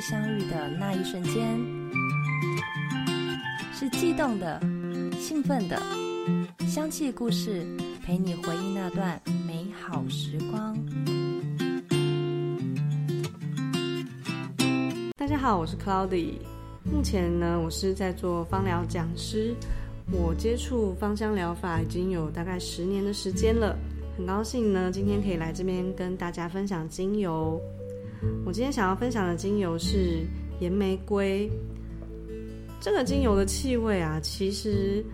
相遇的那一瞬间，是悸动的、兴奋的。香气故事陪你回忆那段美好时光。大家好，我是 Cloudy。目前呢，我是在做芳疗讲师。我接触芳香疗法已经有大概十年的时间了。很高兴呢，今天可以来这边跟大家分享精油。我今天想要分享的精油是岩玫瑰。这个精油的气味啊，其实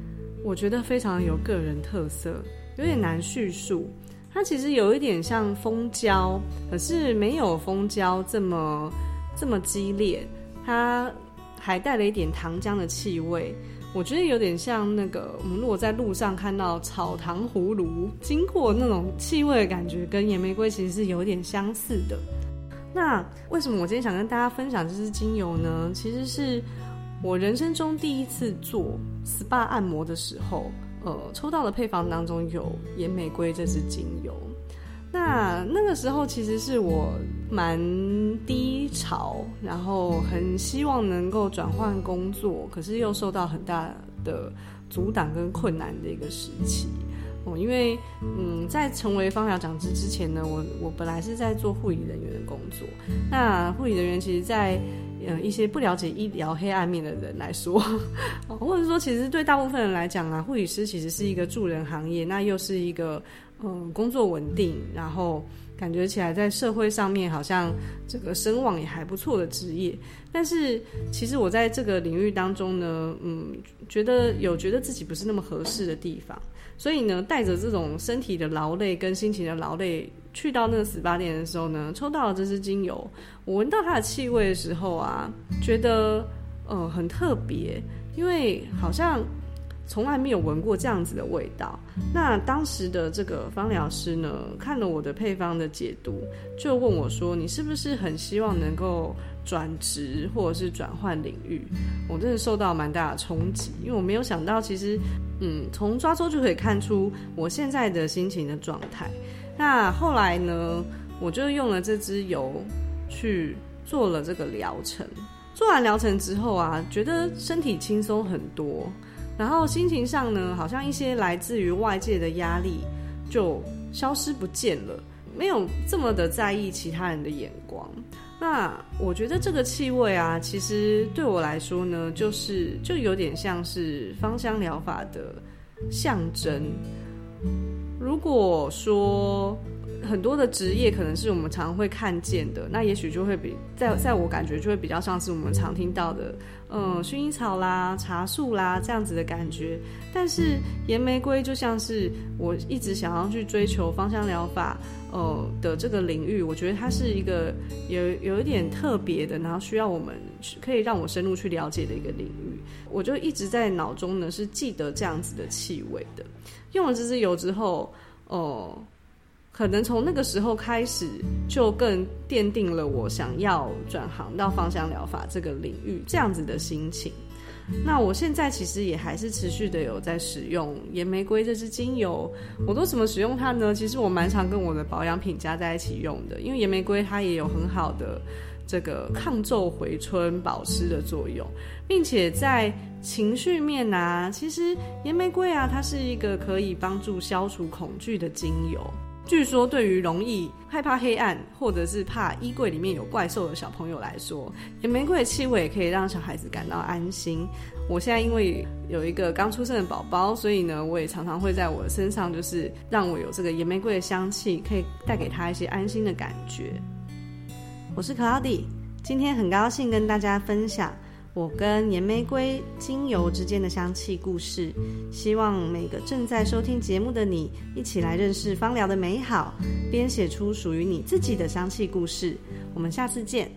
我觉得非常有个人特色，有点难叙述。它其实有一点像蜂胶，可是没有蜂胶这么这么激烈。它还带了一点糖浆的气味。我觉得有点像那个，我们如果在路上看到草糖葫芦经过那种气味的感觉，跟野玫瑰其实是有点相似的。那为什么我今天想跟大家分享这支精油呢？其实是我人生中第一次做 SPA 按摩的时候，呃，抽到的配方当中有野玫瑰这支精油。那那个时候其实是我蛮低潮，然后很希望能够转换工作，可是又受到很大的阻挡跟困难的一个时期。哦，因为嗯，在成为芳疗讲师之前呢，我我本来是在做护理人员的工作。那护理人员其实，在呃一些不了解医疗黑暗面的人来说，或者说其实对大部分人来讲啊，护理师其实是一个助人行业，那又是一个。嗯，工作稳定，然后感觉起来在社会上面好像这个声望也还不错的职业。但是其实我在这个领域当中呢，嗯，觉得有觉得自己不是那么合适的地方，所以呢，带着这种身体的劳累跟心情的劳累，去到那个 SPA 店的时候呢，抽到了这支精油，我闻到它的气味的时候啊，觉得呃很特别，因为好像。从来没有闻过这样子的味道。那当时的这个芳疗师呢，看了我的配方的解读，就问我说：“你是不是很希望能够转职或者是转换领域？”我真的受到蛮大的冲击，因为我没有想到，其实，嗯，从抓周就可以看出我现在的心情的状态。那后来呢，我就用了这支油去做了这个疗程。做完疗程之后啊，觉得身体轻松很多。然后心情上呢，好像一些来自于外界的压力就消失不见了，没有这么的在意其他人的眼光。那我觉得这个气味啊，其实对我来说呢，就是就有点像是芳香疗法的象征。如果说很多的职业可能是我们常会看见的，那也许就会比在在我感觉就会比较像是我们常听到的。嗯，薰衣草啦、茶树啦这样子的感觉，但是岩玫瑰就像是我一直想要去追求芳香疗法，呃的这个领域，我觉得它是一个有有一点特别的，然后需要我们可以让我深入去了解的一个领域。我就一直在脑中呢是记得这样子的气味的。用了这支油之后，哦。可能从那个时候开始，就更奠定了我想要转行到芳香疗法这个领域这样子的心情。那我现在其实也还是持续的有在使用岩玫瑰这支精油。我都怎么使用它呢？其实我蛮常跟我的保养品加在一起用的，因为岩玫瑰它也有很好的这个抗皱、回春、保湿的作用，并且在情绪面啊，其实岩玫瑰啊，它是一个可以帮助消除恐惧的精油。据说，对于容易害怕黑暗或者是怕衣柜里面有怪兽的小朋友来说，野玫瑰的气味可以让小孩子感到安心。我现在因为有一个刚出生的宝宝，所以呢，我也常常会在我的身上，就是让我有这个野玫瑰的香气，可以带给他一些安心的感觉。我是 Cloudy，今天很高兴跟大家分享。我跟岩玫瑰精油之间的香气故事，希望每个正在收听节目的你，一起来认识芳疗的美好，编写出属于你自己的香气故事。我们下次见。